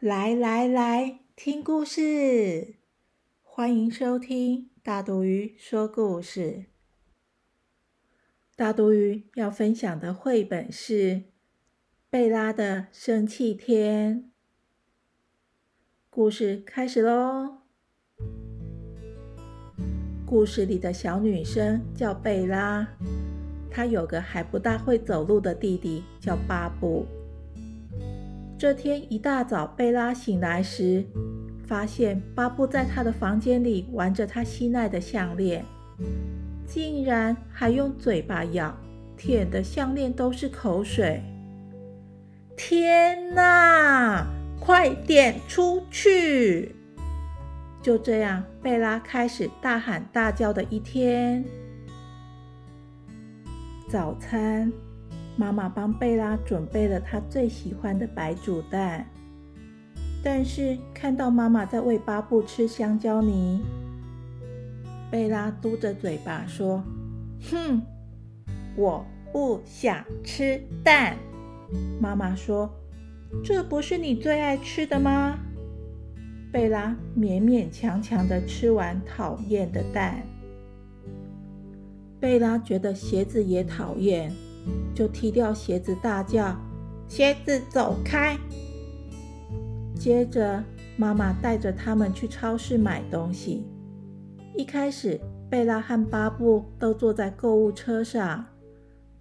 来来来，听故事！欢迎收听大毒鱼说故事。大毒鱼要分享的绘本是《贝拉的生气天》。故事开始喽！故事里的小女生叫贝拉，她有个还不大会走路的弟弟，叫巴布。这天一大早，贝拉醒来时，发现巴布在他的房间里玩着他心爱的项链，竟然还用嘴巴咬，舔的项链都是口水。天哪！快点出去！就这样，贝拉开始大喊大叫的一天。早餐。妈妈帮贝拉准备了她最喜欢的白煮蛋，但是看到妈妈在喂巴布吃香蕉泥，贝拉嘟着嘴巴说：“哼，我不想吃蛋。”妈妈说：“这不是你最爱吃的吗？”贝拉勉勉强强的吃完讨厌的蛋。贝拉觉得鞋子也讨厌。就踢掉鞋子，大叫：“鞋子走开！”接着，妈妈带着他们去超市买东西。一开始，贝拉和巴布都坐在购物车上，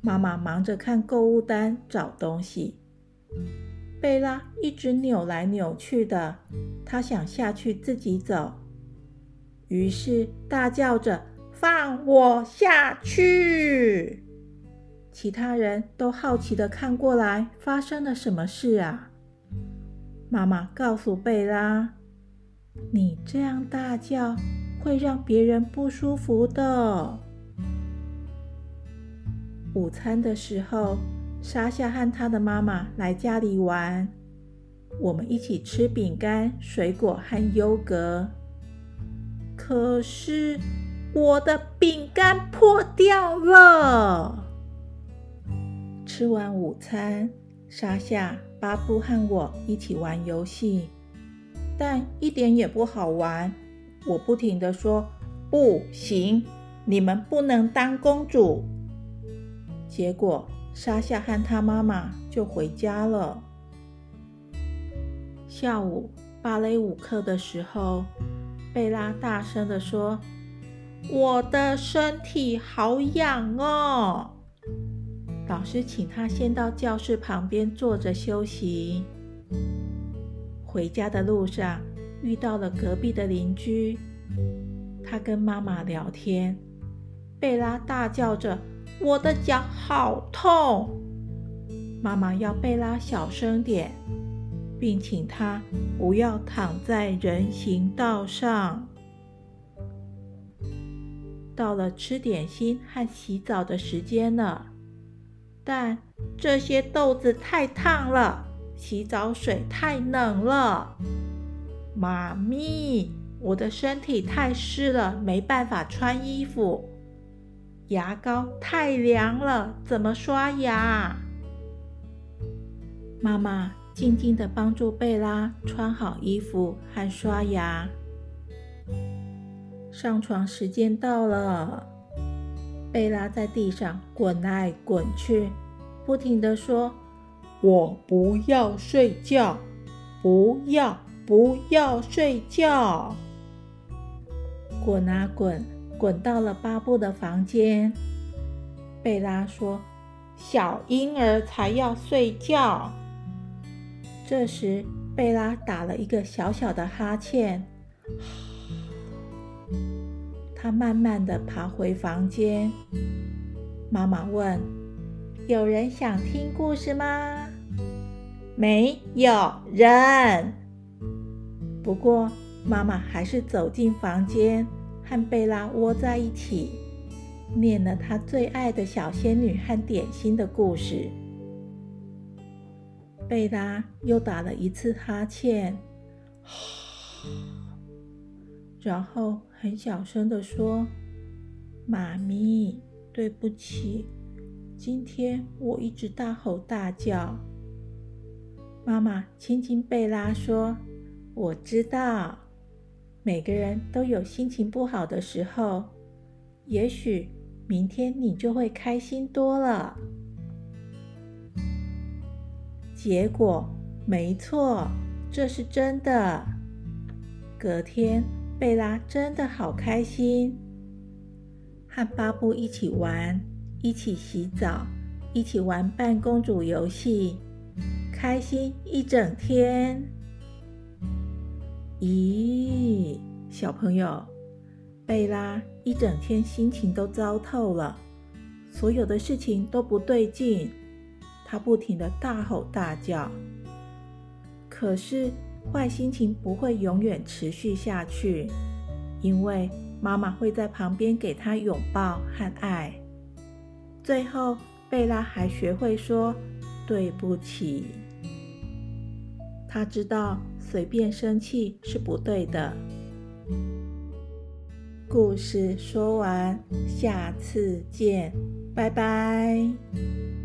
妈妈忙着看购物单找东西。贝拉一直扭来扭去的，她想下去自己走，于是大叫着：“放我下去！”其他人都好奇的看过来，发生了什么事啊？妈妈告诉贝拉：“你这样大叫会让别人不舒服的。”午餐的时候，莎夏和她的妈妈来家里玩，我们一起吃饼干、水果和优格。可是我的饼干破掉了。吃完午餐，沙夏、巴布和我一起玩游戏，但一点也不好玩。我不停地说：“不行，你们不能当公主。”结果，沙夏和他妈妈就回家了。下午芭蕾舞课的时候，贝拉大声地说：“我的身体好痒哦！”老师请他先到教室旁边坐着休息。回家的路上遇到了隔壁的邻居，他跟妈妈聊天。贝拉大叫着：“我的脚好痛！”妈妈要贝拉小声点，并请他不要躺在人行道上。到了吃点心和洗澡的时间了。但这些豆子太烫了，洗澡水太冷了。妈咪，我的身体太湿了，没办法穿衣服。牙膏太凉了，怎么刷牙？妈妈静静的帮助贝拉穿好衣服和刷牙。上床时间到了。贝拉在地上滚来滚去，不停地说：“我不要睡觉，不要，不要睡觉。”滚啊滚，滚到了巴布的房间。贝拉说：“小婴儿才要睡觉。”这时，贝拉打了一个小小的哈欠。他慢慢的爬回房间。妈妈问：“有人想听故事吗？”没有人。不过妈妈还是走进房间，和贝拉窝在一起，念了她最爱的小仙女和点心的故事。贝拉又打了一次哈欠，然后很小声的说：“妈咪，对不起，今天我一直大吼大叫。”妈妈亲亲贝拉说：“我知道，每个人都有心情不好的时候，也许明天你就会开心多了。”结果没错，这是真的。隔天，贝拉真的好开心，和巴布一起玩，一起洗澡，一起玩扮公主游戏，开心一整天。咦，小朋友，贝拉一整天心情都糟透了，所有的事情都不对劲。她不停的大吼大叫，可是坏心情不会永远持续下去，因为妈妈会在旁边给他拥抱和爱。最后，贝拉还学会说对不起。他知道随便生气是不对的。故事说完，下次见，拜拜。